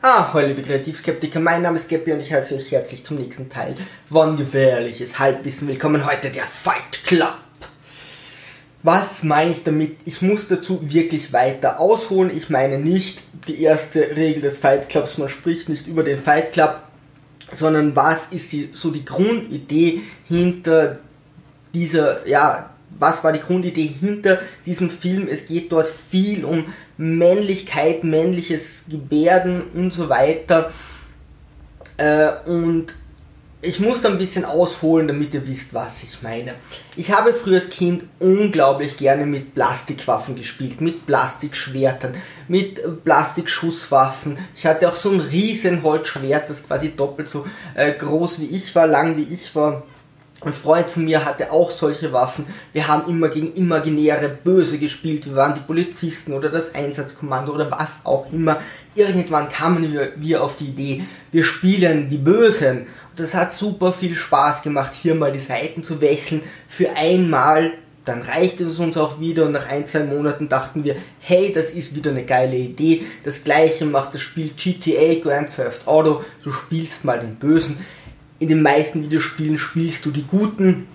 Ah, hallo liebe Kreativskeptiker, mein Name ist Geppi und ich heiße euch herzlich zum nächsten Teil von Gefährliches Halbwissen. Willkommen heute der Fight Club. Was meine ich damit? Ich muss dazu wirklich weiter ausholen. Ich meine nicht die erste Regel des Fight Clubs, man spricht nicht über den Fight Club, sondern was ist die, so die Grundidee hinter dieser, ja, was war die Grundidee hinter diesem Film? Es geht dort viel um Männlichkeit, männliches Gebärden und so weiter. Äh, und ich muss da ein bisschen ausholen, damit ihr wisst, was ich meine. Ich habe früher als Kind unglaublich gerne mit Plastikwaffen gespielt, mit Plastikschwertern, mit Plastikschusswaffen. Ich hatte auch so ein riesen Holzschwert, das quasi doppelt so äh, groß wie ich war, lang wie ich war. Ein Freund von mir hatte auch solche Waffen. Wir haben immer gegen imaginäre Böse gespielt. Wir waren die Polizisten oder das Einsatzkommando oder was auch immer. Irgendwann kamen wir, wir auf die Idee, wir spielen die Bösen. Und das hat super viel Spaß gemacht, hier mal die Seiten zu wechseln. Für einmal, dann reichte es uns auch wieder und nach ein, zwei Monaten dachten wir, hey, das ist wieder eine geile Idee. Das gleiche macht das Spiel GTA Grand Theft Auto. Du spielst mal den Bösen in den meisten Videospielen spielst du die Guten,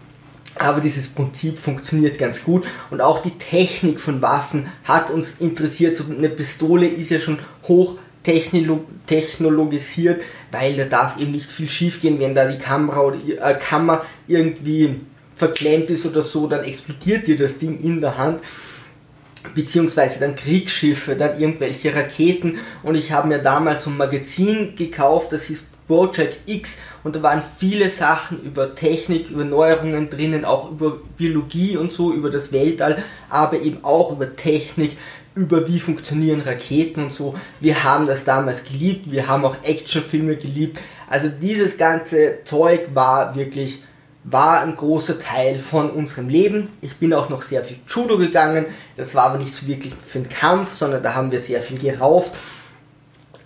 aber dieses Prinzip funktioniert ganz gut. Und auch die Technik von Waffen hat uns interessiert. So eine Pistole ist ja schon hoch technologisiert, weil da darf eben nicht viel schief gehen, wenn da die Kamera oder äh, Kammer irgendwie verklemmt ist oder so, dann explodiert dir das Ding in der Hand. Beziehungsweise dann Kriegsschiffe, dann irgendwelche Raketen. Und ich habe mir damals so ein Magazin gekauft, das hieß Project X und da waren viele Sachen über Technik, über Neuerungen drinnen, auch über Biologie und so, über das Weltall, aber eben auch über Technik, über wie funktionieren Raketen und so. Wir haben das damals geliebt, wir haben auch Actionfilme geliebt. Also dieses ganze Zeug war wirklich war ein großer Teil von unserem Leben. Ich bin auch noch sehr viel Judo gegangen. Das war aber nicht so wirklich für den Kampf, sondern da haben wir sehr viel gerauft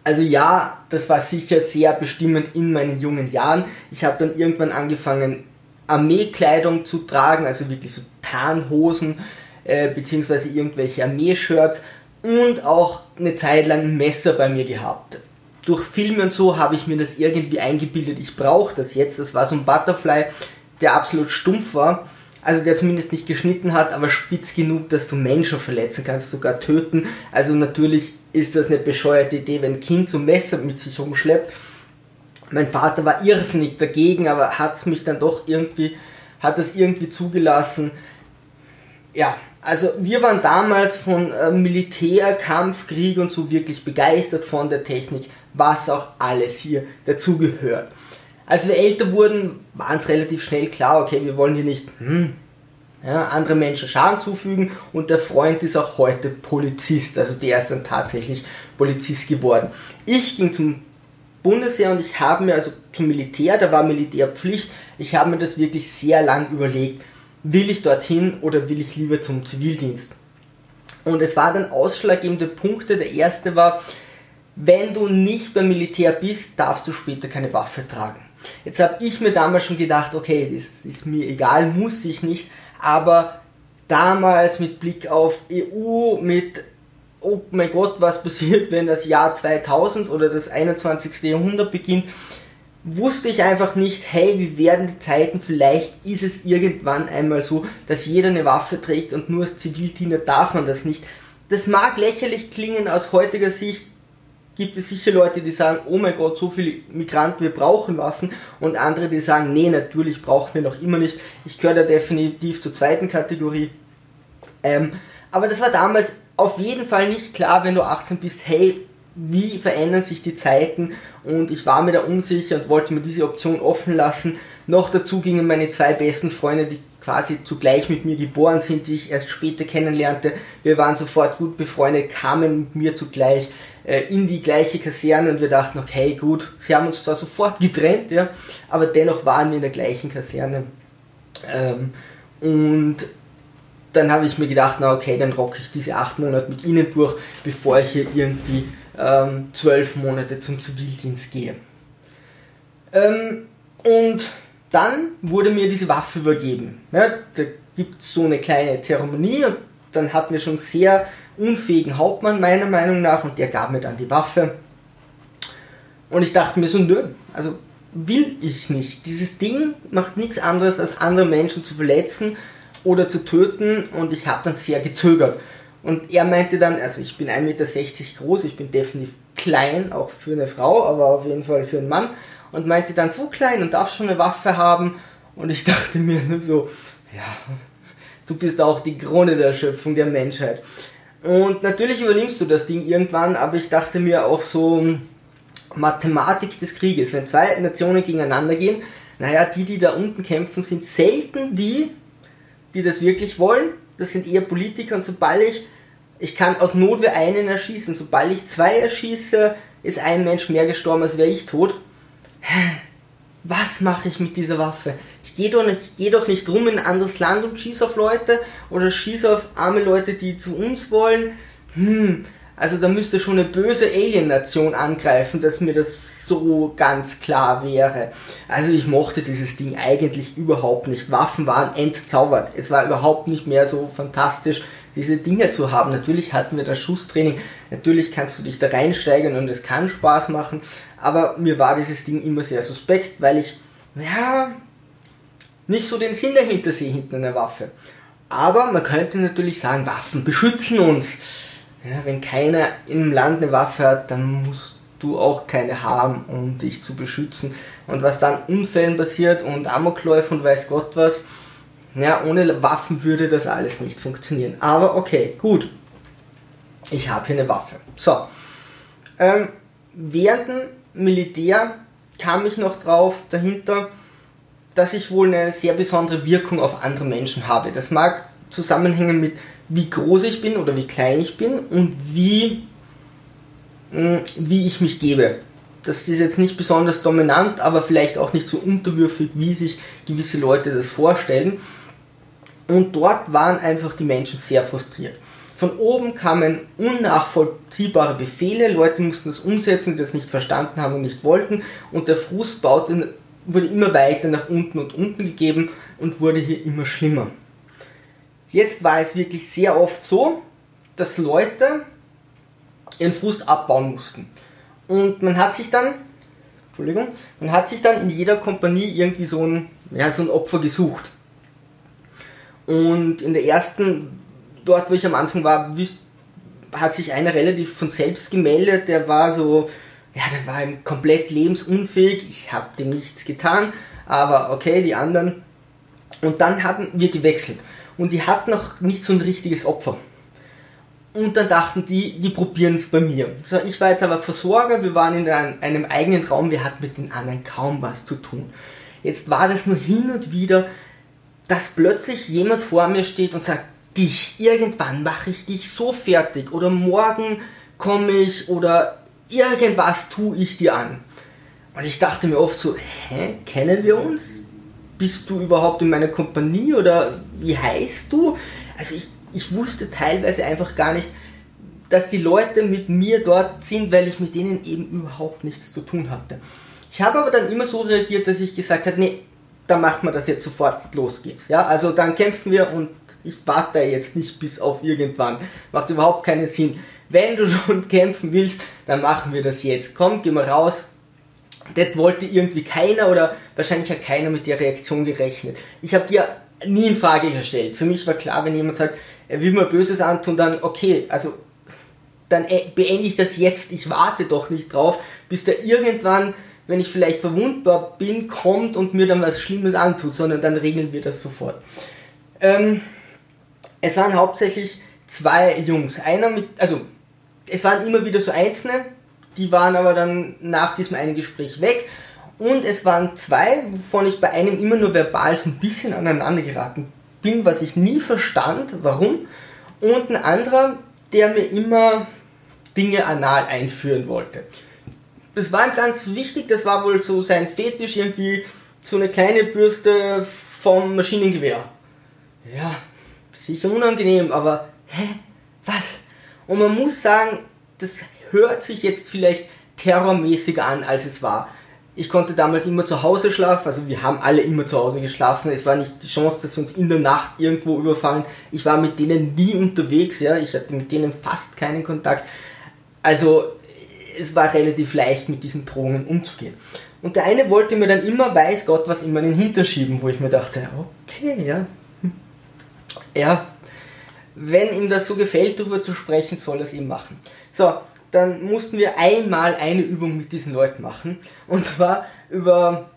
also ja, das war sicher sehr bestimmend in meinen jungen Jahren. Ich habe dann irgendwann angefangen, Armeekleidung zu tragen, also wirklich so Tarnhosen äh, beziehungsweise irgendwelche Armeeshirts und auch eine Zeit lang ein Messer bei mir gehabt. Durch Filme und so habe ich mir das irgendwie eingebildet, ich brauche das jetzt. Das war so ein Butterfly, der absolut stumpf war also der zumindest nicht geschnitten hat, aber spitz genug, dass du Menschen verletzen kannst, sogar töten. Also natürlich ist das eine bescheuerte Idee, wenn ein Kind so ein Messer mit sich rumschleppt. Mein Vater war irrsinnig dagegen, aber hat es mich dann doch irgendwie, hat das irgendwie zugelassen. Ja, also wir waren damals von äh, Militär, Kampf, Krieg und so wirklich begeistert von der Technik, was auch alles hier dazugehört. Als wir älter wurden, war uns relativ schnell klar, okay, wir wollen hier nicht hm, ja, andere Menschen Schaden zufügen und der Freund ist auch heute Polizist, also der ist dann tatsächlich Polizist geworden. Ich ging zum Bundesheer und ich habe mir, also zum Militär, da war Militärpflicht, ich habe mir das wirklich sehr lang überlegt, will ich dorthin oder will ich lieber zum Zivildienst? Und es waren dann ausschlaggebende Punkte. Der erste war, wenn du nicht beim Militär bist, darfst du später keine Waffe tragen. Jetzt habe ich mir damals schon gedacht, okay, das ist mir egal, muss ich nicht, aber damals mit Blick auf EU, mit oh mein Gott, was passiert, wenn das Jahr 2000 oder das 21. Jahrhundert beginnt, wusste ich einfach nicht, hey, wie werden die Zeiten, vielleicht ist es irgendwann einmal so, dass jeder eine Waffe trägt und nur als Zivildiener darf man das nicht. Das mag lächerlich klingen aus heutiger Sicht, gibt es sicher Leute, die sagen, oh mein Gott, so viele Migranten, wir brauchen Waffen und andere, die sagen, nee, natürlich brauchen wir noch immer nicht. Ich gehöre da definitiv zur zweiten Kategorie. Ähm, aber das war damals auf jeden Fall nicht klar, wenn du 18 bist, hey, wie verändern sich die Zeiten und ich war mir da unsicher und wollte mir diese Option offen lassen. Noch dazu gingen meine zwei besten Freunde, die quasi zugleich mit mir geboren sind, die ich erst später kennenlernte. Wir waren sofort gut befreundet, kamen mit mir zugleich in die gleiche Kaserne und wir dachten, okay, gut, sie haben uns zwar sofort getrennt, ja, aber dennoch waren wir in der gleichen Kaserne. Ähm, und dann habe ich mir gedacht, na okay, dann rocke ich diese acht Monate mit ihnen durch, bevor ich hier irgendwie ähm, zwölf Monate zum Zivildienst gehe. Ähm, und dann wurde mir diese Waffe übergeben. Ja, da gibt es so eine kleine Zeremonie und dann hatten wir schon sehr unfähigen Hauptmann meiner Meinung nach und der gab mir dann die Waffe. Und ich dachte mir so, nö, also will ich nicht. Dieses Ding macht nichts anderes, als andere Menschen zu verletzen oder zu töten und ich habe dann sehr gezögert. Und er meinte dann, also ich bin 1,60 Meter groß, ich bin definitiv klein, auch für eine Frau, aber auf jeden Fall für einen Mann. Und meinte dann, so klein und darfst schon eine Waffe haben. Und ich dachte mir nur so, ja, du bist auch die Krone der Schöpfung der Menschheit. Und natürlich übernimmst du das Ding irgendwann, aber ich dachte mir auch so, Mathematik des Krieges, wenn zwei Nationen gegeneinander gehen, naja, die, die da unten kämpfen, sind selten die, die das wirklich wollen. Das sind eher Politiker und sobald ich, ich kann aus Notwehr einen erschießen, sobald ich zwei erschieße, ist ein Mensch mehr gestorben, als wäre ich tot. Was mache ich mit dieser Waffe? Ich gehe doch, nicht, geh doch nicht rum in ein anderes Land und schieße auf Leute oder schieße auf arme Leute, die zu uns wollen. Hm, also da müsste schon eine böse Alien-Nation angreifen, dass mir das so ganz klar wäre. Also ich mochte dieses Ding eigentlich überhaupt nicht. Waffen waren entzaubert. Es war überhaupt nicht mehr so fantastisch, diese Dinge zu haben. Natürlich hatten wir das Schusstraining, natürlich kannst du dich da reinsteigen und es kann Spaß machen, aber mir war dieses Ding immer sehr suspekt, weil ich, ja, nicht so den Sinn dahinter sehe hinter einer Waffe. Aber man könnte natürlich sagen, Waffen beschützen uns. Ja, wenn keiner im Land eine Waffe hat, dann musst du auch keine haben, um dich zu beschützen. Und was dann Unfällen passiert und Amokläufe und weiß Gott was, ja, ohne Waffen würde das alles nicht funktionieren. Aber okay, gut. Ich habe hier eine Waffe. So. Ähm, während Militär kam ich noch drauf dahinter, dass ich wohl eine sehr besondere Wirkung auf andere Menschen habe. Das mag zusammenhängen mit wie groß ich bin oder wie klein ich bin und wie, mm, wie ich mich gebe. Das ist jetzt nicht besonders dominant, aber vielleicht auch nicht so unterwürfig, wie sich gewisse Leute das vorstellen. Und dort waren einfach die Menschen sehr frustriert. Von oben kamen unnachvollziehbare Befehle, Leute mussten das umsetzen, die das nicht verstanden haben und nicht wollten, und der Frust baute, wurde immer weiter nach unten und unten gegeben und wurde hier immer schlimmer. Jetzt war es wirklich sehr oft so, dass Leute ihren Frust abbauen mussten. Und man hat sich dann, Entschuldigung, man hat sich dann in jeder Kompanie irgendwie so ein, ja, so ein Opfer gesucht. Und in der ersten, dort wo ich am Anfang war, hat sich einer relativ von selbst gemeldet, der war so, ja, der war komplett lebensunfähig, ich habe dem nichts getan, aber okay, die anderen. Und dann hatten wir gewechselt und die hatten noch nicht so ein richtiges Opfer. Und dann dachten die, die probieren es bei mir. So, ich war jetzt aber Versorger, wir waren in einem eigenen Raum, wir hatten mit den anderen kaum was zu tun. Jetzt war das nur hin und wieder, dass plötzlich jemand vor mir steht und sagt, dich, irgendwann mache ich dich so fertig oder morgen komme ich oder irgendwas tue ich dir an. Und ich dachte mir oft so, hä, kennen wir uns? bist du überhaupt in meiner Kompanie oder wie heißt du? Also ich, ich wusste teilweise einfach gar nicht, dass die Leute mit mir dort sind, weil ich mit denen eben überhaupt nichts zu tun hatte. Ich habe aber dann immer so reagiert, dass ich gesagt habe, nee, dann machen wir das jetzt sofort, los geht's. Ja, also dann kämpfen wir und ich warte jetzt nicht bis auf irgendwann. Macht überhaupt keinen Sinn. Wenn du schon kämpfen willst, dann machen wir das jetzt. Komm, geh mal raus, das wollte irgendwie keiner oder wahrscheinlich hat keiner mit der Reaktion gerechnet. Ich habe dir nie in Frage gestellt. Für mich war klar, wenn jemand sagt, er will mir Böses antun, dann okay, also dann äh, beende ich das jetzt. Ich warte doch nicht drauf, bis der irgendwann, wenn ich vielleicht verwundbar bin, kommt und mir dann was Schlimmes antut, sondern dann regeln wir das sofort. Ähm, es waren hauptsächlich zwei Jungs. Einer mit, also es waren immer wieder so Einzelne, die waren aber dann nach diesem einen Gespräch weg. Und es waren zwei, wovon ich bei einem immer nur verbal so ein bisschen aneinander geraten bin, was ich nie verstand, warum. Und ein anderer, der mir immer Dinge anal einführen wollte. Das war ihm ganz wichtig, das war wohl so sein Fetisch, irgendwie so eine kleine Bürste vom Maschinengewehr. Ja, sicher unangenehm, aber hä? Was? Und man muss sagen, das hört sich jetzt vielleicht terrormäßiger an, als es war. Ich konnte damals immer zu Hause schlafen, also wir haben alle immer zu Hause geschlafen. Es war nicht die Chance, dass sie uns in der Nacht irgendwo überfallen. Ich war mit denen nie unterwegs, ja. Ich hatte mit denen fast keinen Kontakt. Also es war relativ leicht mit diesen Drohungen umzugehen. Und der eine wollte mir dann immer, weiß Gott, was immer in den schieben, wo ich mir dachte, okay, ja. Hm. Ja, wenn ihm das so gefällt, darüber zu sprechen, soll er es ihm machen. So, dann mussten wir einmal eine Übung mit diesen Leuten machen. Und zwar über,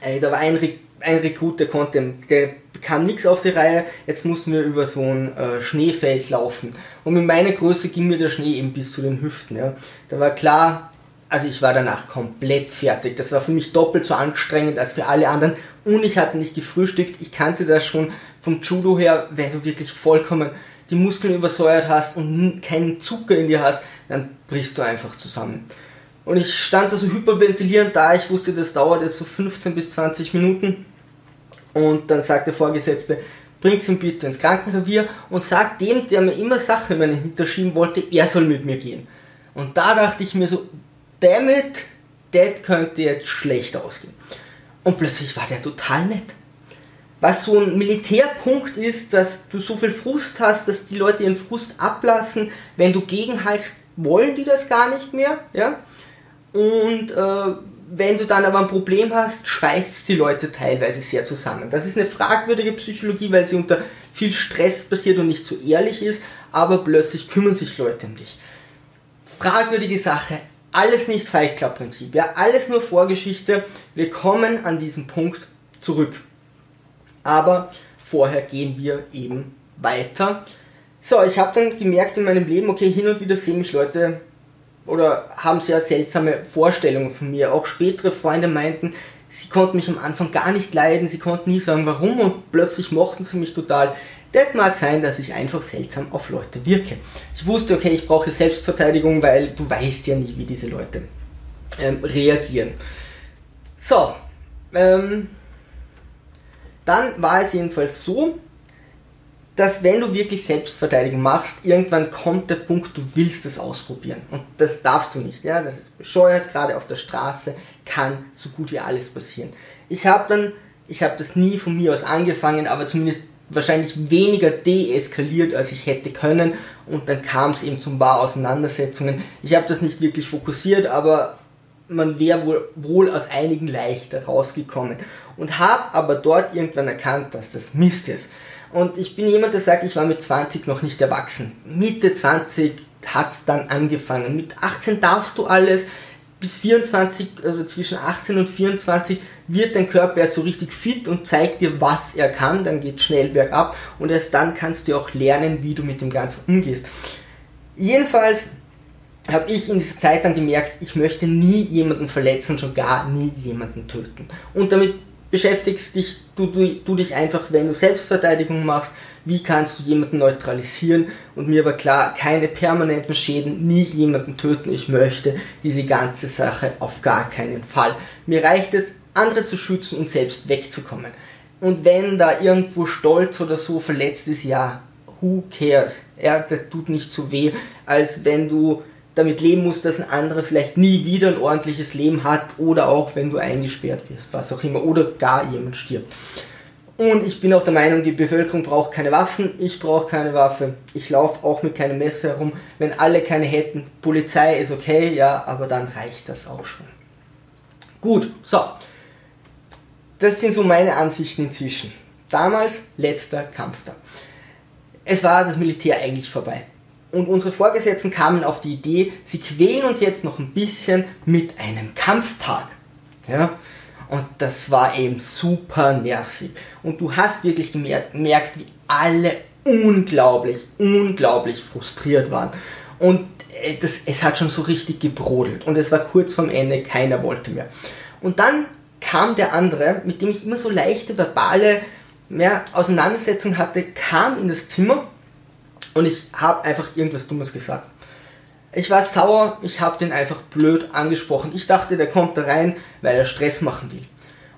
äh, da war ein, ein Rekrut, der konnte, der bekam nichts auf die Reihe, jetzt mussten wir über so ein äh, Schneefeld laufen. Und mit meiner Größe ging mir der Schnee eben bis zu den Hüften. Ja. Da war klar, also ich war danach komplett fertig. Das war für mich doppelt so anstrengend als für alle anderen. Und ich hatte nicht gefrühstückt. Ich kannte das schon vom Judo her, wenn du wirklich vollkommen die Muskeln übersäuert hast und keinen Zucker in dir hast, dann brichst du einfach zusammen. Und ich stand da so hyperventilierend da, ich wusste, das dauert jetzt so 15 bis 20 Minuten. Und dann sagt der Vorgesetzte, bringt ihn bitte ins Krankenrevier und sagt dem, der mir immer Sachen in meinen Hinterschieben wollte, er soll mit mir gehen. Und da dachte ich mir so, damn it, das könnte jetzt schlecht ausgehen. Und plötzlich war der total nett. Was so ein Militärpunkt ist, dass du so viel Frust hast, dass die Leute ihren Frust ablassen. Wenn du gegenhaltst, wollen die das gar nicht mehr. Ja? Und äh, wenn du dann aber ein Problem hast, schweißt die Leute teilweise sehr zusammen. Das ist eine fragwürdige Psychologie, weil sie unter viel Stress passiert und nicht so ehrlich ist, aber plötzlich kümmern sich Leute um dich. Fragwürdige Sache, alles nicht Fight Club Prinzip, ja, alles nur Vorgeschichte. Wir kommen an diesen Punkt zurück. Aber vorher gehen wir eben weiter. So, ich habe dann gemerkt in meinem Leben, okay, hin und wieder sehen mich Leute oder haben sehr seltsame Vorstellungen von mir. Auch spätere Freunde meinten, sie konnten mich am Anfang gar nicht leiden, sie konnten nie sagen warum und plötzlich mochten sie mich total. Das mag sein, dass ich einfach seltsam auf Leute wirke. Ich wusste, okay, ich brauche Selbstverteidigung, weil du weißt ja nie, wie diese Leute ähm, reagieren. So, ähm, dann war es jedenfalls so, dass wenn du wirklich Selbstverteidigung machst, irgendwann kommt der Punkt, du willst es ausprobieren. Und das darfst du nicht. Ja? Das ist bescheuert, gerade auf der Straße kann so gut wie alles passieren. Ich habe dann, ich habe das nie von mir aus angefangen, aber zumindest wahrscheinlich weniger deeskaliert, als ich hätte können. Und dann kam es eben zum paar Auseinandersetzungen. Ich habe das nicht wirklich fokussiert, aber man wäre wohl, wohl aus einigen leichter rausgekommen. Und habe aber dort irgendwann erkannt, dass das Mist ist. Und ich bin jemand, der sagt, ich war mit 20 noch nicht erwachsen. Mitte 20 hat es dann angefangen. Mit 18 darfst du alles. Bis 24, also zwischen 18 und 24, wird dein Körper so richtig fit und zeigt dir, was er kann. Dann geht schnell bergab und erst dann kannst du auch lernen, wie du mit dem Ganzen umgehst. Jedenfalls habe ich in dieser Zeit dann gemerkt, ich möchte nie jemanden verletzen schon gar nie jemanden töten. Und damit beschäftigst dich, du, du, du dich einfach, wenn du Selbstverteidigung machst, wie kannst du jemanden neutralisieren und mir war klar, keine permanenten Schäden, nie jemanden töten, ich möchte diese ganze Sache auf gar keinen Fall. Mir reicht es, andere zu schützen und selbst wegzukommen. Und wenn da irgendwo Stolz oder so verletzt ist, ja, who cares? Ja, das tut nicht so weh, als wenn du damit leben musst, dass ein anderer vielleicht nie wieder ein ordentliches Leben hat oder auch wenn du eingesperrt wirst, was auch immer, oder gar jemand stirbt. Und ich bin auch der Meinung, die Bevölkerung braucht keine Waffen, ich brauche keine Waffe, ich laufe auch mit keinem Messer herum. Wenn alle keine hätten, Polizei ist okay, ja, aber dann reicht das auch schon. Gut, so. Das sind so meine Ansichten inzwischen. Damals letzter Kampf da. Es war das Militär eigentlich vorbei. Und unsere Vorgesetzten kamen auf die Idee, sie quälen uns jetzt noch ein bisschen mit einem Kampftag. Ja? Und das war eben super nervig. Und du hast wirklich gemerkt, wie alle unglaublich, unglaublich frustriert waren. Und äh, das, es hat schon so richtig gebrodelt. Und es war kurz vorm Ende, keiner wollte mehr. Und dann kam der andere, mit dem ich immer so leichte verbale ja, Auseinandersetzungen hatte, kam in das Zimmer und ich habe einfach irgendwas Dummes gesagt. Ich war sauer, ich habe den einfach blöd angesprochen. Ich dachte, der kommt da rein, weil er Stress machen will.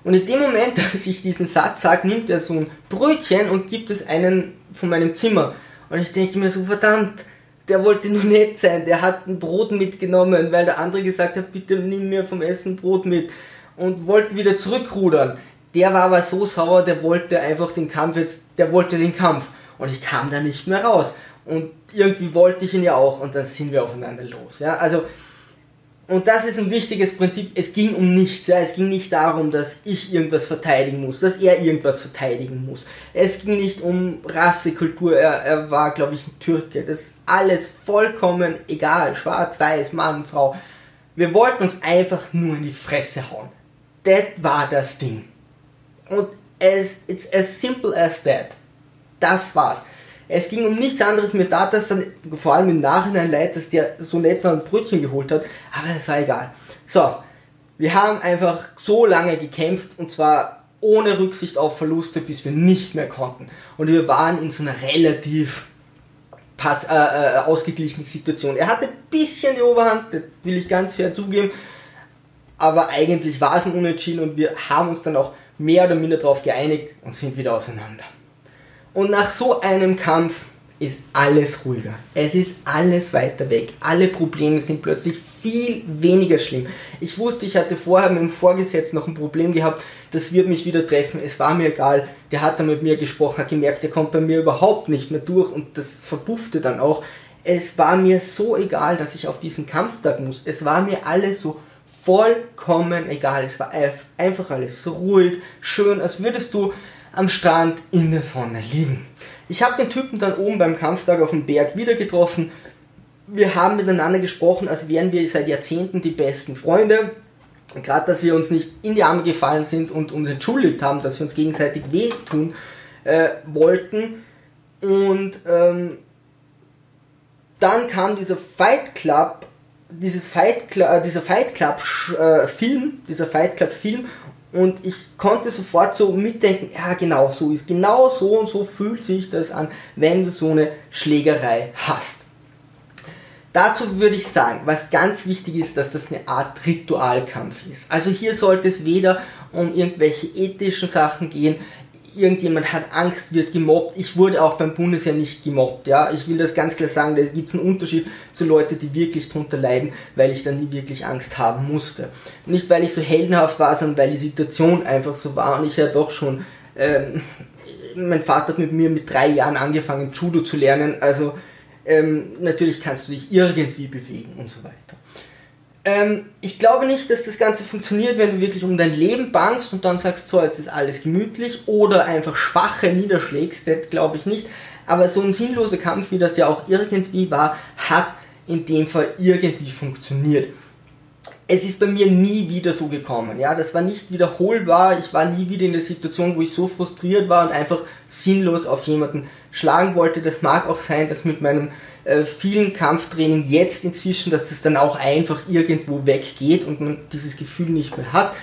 Und in dem Moment, dass ich diesen Satz sage, nimmt er so ein Brötchen und gibt es einen von meinem Zimmer. Und ich denke mir so, verdammt, der wollte nur nett sein, der hat ein Brot mitgenommen, weil der andere gesagt hat, bitte nimm mir vom Essen Brot mit. Und wollte wieder zurückrudern. Der war aber so sauer, der wollte einfach den Kampf jetzt, der wollte den Kampf. Und ich kam da nicht mehr raus. Und irgendwie wollte ich ihn ja auch und dann sind wir aufeinander los. Ja? Also Und das ist ein wichtiges Prinzip. Es ging um nichts. Ja. Es ging nicht darum, dass ich irgendwas verteidigen muss, dass er irgendwas verteidigen muss. Es ging nicht um Rasse, Kultur. Er, er war, glaube ich, ein Türke. Das ist alles vollkommen egal. Schwarz, weiß, Mann, Frau. Wir wollten uns einfach nur in die Fresse hauen. Das war das Ding. Und es, it's as simple as that. Das war's. Es ging um nichts anderes. Mir tat das dann vor allem im Nachhinein leid, dass der so nett war und Brötchen geholt hat. Aber es war egal. So, wir haben einfach so lange gekämpft und zwar ohne Rücksicht auf Verluste, bis wir nicht mehr konnten. Und wir waren in so einer relativ pass, äh, äh, ausgeglichenen Situation. Er hatte ein bisschen die Oberhand, das will ich ganz fair zugeben. Aber eigentlich war es ein Unentschieden und wir haben uns dann auch mehr oder minder darauf geeinigt und sind wieder auseinander. Und nach so einem Kampf ist alles ruhiger. Es ist alles weiter weg. Alle Probleme sind plötzlich viel weniger schlimm. Ich wusste, ich hatte vorher mit dem Vorgesetzten noch ein Problem gehabt, das wird mich wieder treffen. Es war mir egal. Der hat dann mit mir gesprochen, hat gemerkt, der kommt bei mir überhaupt nicht mehr durch und das verpuffte dann auch. Es war mir so egal, dass ich auf diesen Kampftag muss. Es war mir alles so vollkommen egal. Es war einfach alles so ruhig, schön, als würdest du am Strand in der Sonne liegen. Ich habe den Typen dann oben beim Kampftag auf dem Berg wieder getroffen. Wir haben miteinander gesprochen, als wären wir seit Jahrzehnten die besten Freunde. Gerade, dass wir uns nicht in die Arme gefallen sind und uns entschuldigt haben, dass wir uns gegenseitig wehtun äh, wollten. Und ähm, dann kam dieser Fight Club, dieses Fight Club, äh, dieser Fight Club äh, Film, dieser Fight Club Film und ich konnte sofort so mitdenken, ja genau so ist, genau so und so fühlt sich das an, wenn du so eine Schlägerei hast. Dazu würde ich sagen, was ganz wichtig ist, dass das eine Art Ritualkampf ist. Also hier sollte es weder um irgendwelche ethischen Sachen gehen, irgendjemand hat Angst, wird gemobbt. Ich wurde auch beim Bundesheer nicht gemobbt. Ja, ich will das ganz klar sagen. Da gibt es einen Unterschied zu Leuten, die wirklich drunter leiden, weil ich dann nie wirklich Angst haben musste. Nicht weil ich so heldenhaft war, sondern weil die Situation einfach so war und ich ja doch schon. Ähm, mein Vater hat mit mir mit drei Jahren angefangen, Judo zu lernen. Also ähm, natürlich kannst du dich irgendwie bewegen und so weiter. Ähm, ich glaube nicht, dass das Ganze funktioniert, wenn du wirklich um dein Leben bangst und dann sagst, so, jetzt ist alles gemütlich oder einfach Schwache niederschlägst, das glaube ich nicht. Aber so ein sinnloser Kampf, wie das ja auch irgendwie war, hat in dem Fall irgendwie funktioniert. Es ist bei mir nie wieder so gekommen. Ja, das war nicht wiederholbar. Ich war nie wieder in der Situation, wo ich so frustriert war und einfach sinnlos auf jemanden schlagen wollte. Das mag auch sein, dass mit meinem äh, vielen Kampftraining jetzt inzwischen, dass das dann auch einfach irgendwo weggeht und man dieses Gefühl nicht mehr hat.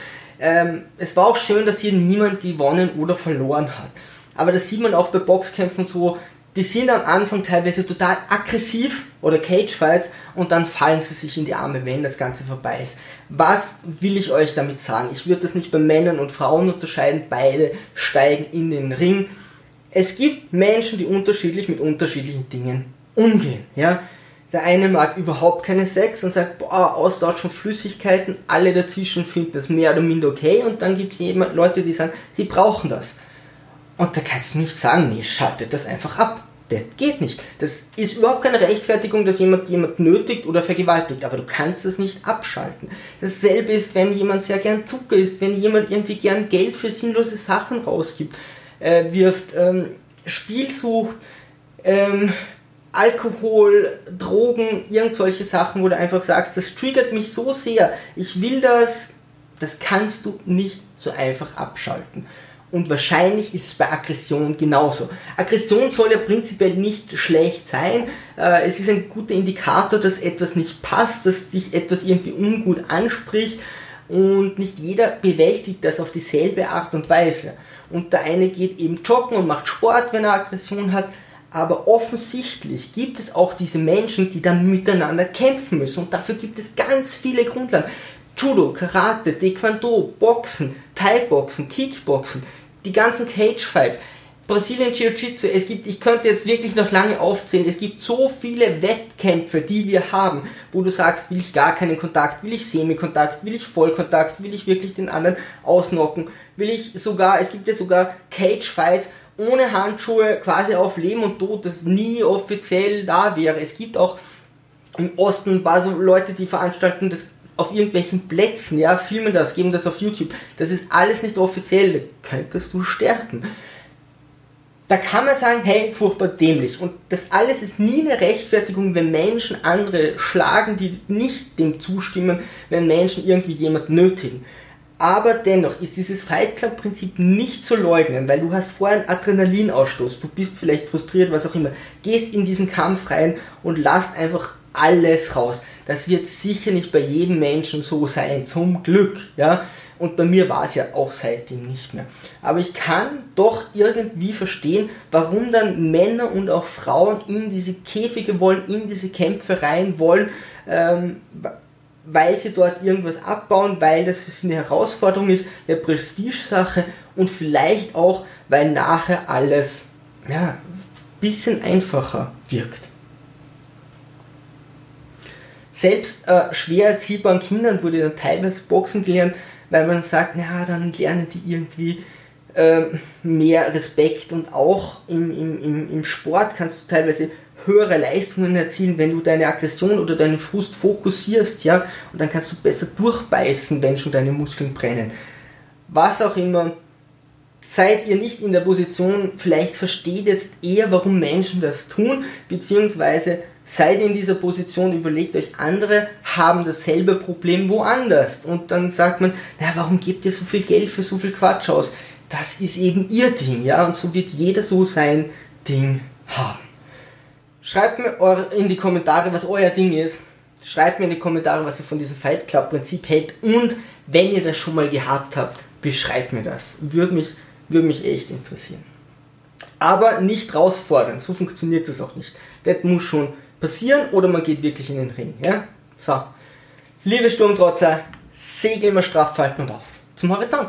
Ähm, es war auch schön, dass hier niemand gewonnen oder verloren hat. Aber das sieht man auch bei Boxkämpfen so, die sind am Anfang teilweise total aggressiv oder Cagefights und dann fallen sie sich in die Arme, wenn das Ganze vorbei ist. Was will ich euch damit sagen? Ich würde das nicht bei Männern und Frauen unterscheiden, beide steigen in den Ring. Es gibt Menschen, die unterschiedlich mit unterschiedlichen Dingen umgehen. Ja? Der eine mag überhaupt keinen Sex und sagt, boah, Austausch von Flüssigkeiten, alle dazwischen finden das mehr oder minder okay und dann gibt es Leute, die sagen, sie brauchen das. Und da kannst du nicht sagen, nee, schaltet das einfach ab. Das geht nicht. Das ist überhaupt keine Rechtfertigung, dass jemand jemand nötigt oder vergewaltigt, aber du kannst es nicht abschalten. Dasselbe ist, wenn jemand sehr gern Zucker isst, wenn jemand irgendwie gern Geld für sinnlose Sachen rausgibt, äh, wirft, ähm, Spiel sucht, ähm, Alkohol, Drogen, irgend solche Sachen, wo du einfach sagst, das triggert mich so sehr, ich will das, das kannst du nicht so einfach abschalten. Und wahrscheinlich ist es bei Aggression genauso. Aggression soll ja prinzipiell nicht schlecht sein. Äh, es ist ein guter Indikator, dass etwas nicht passt, dass dich etwas irgendwie ungut anspricht. Und nicht jeder bewältigt das auf dieselbe Art und Weise. Und der eine geht eben joggen und macht Sport, wenn er Aggression hat. Aber offensichtlich gibt es auch diese Menschen, die dann miteinander kämpfen müssen. Und dafür gibt es ganz viele Grundlagen. Judo, Karate, Taekwondo, Boxen, Thai-Boxen, Kickboxen, die ganzen Cage-Fights, Brazilian Jiu-Jitsu, es gibt, ich könnte jetzt wirklich noch lange aufzählen, es gibt so viele Wettkämpfe, die wir haben, wo du sagst, will ich gar keinen Kontakt, will ich Semikontakt, will ich Vollkontakt, will ich wirklich den anderen ausnocken, will ich sogar, es gibt ja sogar Cage-Fights, ohne Handschuhe quasi auf Leben und Tod, das nie offiziell da wäre. Es gibt auch im Osten ein paar so Leute, die veranstalten das auf irgendwelchen Plätzen, ja, filmen das, geben das auf YouTube. Das ist alles nicht offiziell, da könntest du sterben. Da kann man sagen, hey, furchtbar dämlich. Und das alles ist nie eine Rechtfertigung, wenn Menschen andere schlagen, die nicht dem zustimmen, wenn Menschen irgendwie jemand nötigen. Aber dennoch ist dieses Fight Club Prinzip nicht zu leugnen, weil du hast vorher einen Adrenalinausstoß, du bist vielleicht frustriert, was auch immer, gehst in diesen Kampf rein und lasst einfach alles raus. Das wird sicher nicht bei jedem Menschen so sein, zum Glück, ja. Und bei mir war es ja auch seitdem nicht mehr. Aber ich kann doch irgendwie verstehen, warum dann Männer und auch Frauen in diese Käfige wollen, in diese Kämpfe rein wollen, ähm, weil sie dort irgendwas abbauen, weil das für sie eine Herausforderung ist, eine Prestigesache und vielleicht auch, weil nachher alles ja, ein bisschen einfacher wirkt. Selbst äh, schwer erziehbaren Kindern wurde dann teilweise Boxen gelernt, weil man sagt, ja, dann lernen die irgendwie äh, mehr Respekt und auch im, im, im Sport kannst du teilweise höhere Leistungen erzielen, wenn du deine Aggression oder deinen Frust fokussierst, ja, und dann kannst du besser durchbeißen, wenn schon deine Muskeln brennen. Was auch immer, seid ihr nicht in der Position, vielleicht versteht jetzt eher, warum Menschen das tun, beziehungsweise seid ihr in dieser Position, überlegt euch, andere haben dasselbe Problem woanders. Und dann sagt man, na, warum gebt ihr so viel Geld für so viel Quatsch aus? Das ist eben ihr Ding, ja, und so wird jeder so sein Ding haben. Schreibt mir in die Kommentare, was euer Ding ist. Schreibt mir in die Kommentare, was ihr von diesem Fight Club Prinzip hält. Und wenn ihr das schon mal gehabt habt, beschreibt mir das. Würde mich, würde mich echt interessieren. Aber nicht rausfordern, so funktioniert das auch nicht. Das muss schon passieren oder man geht wirklich in den Ring. Ja? So. Liebe Sturmtrotzer, Segel immer straff halten und auf zum Horizont.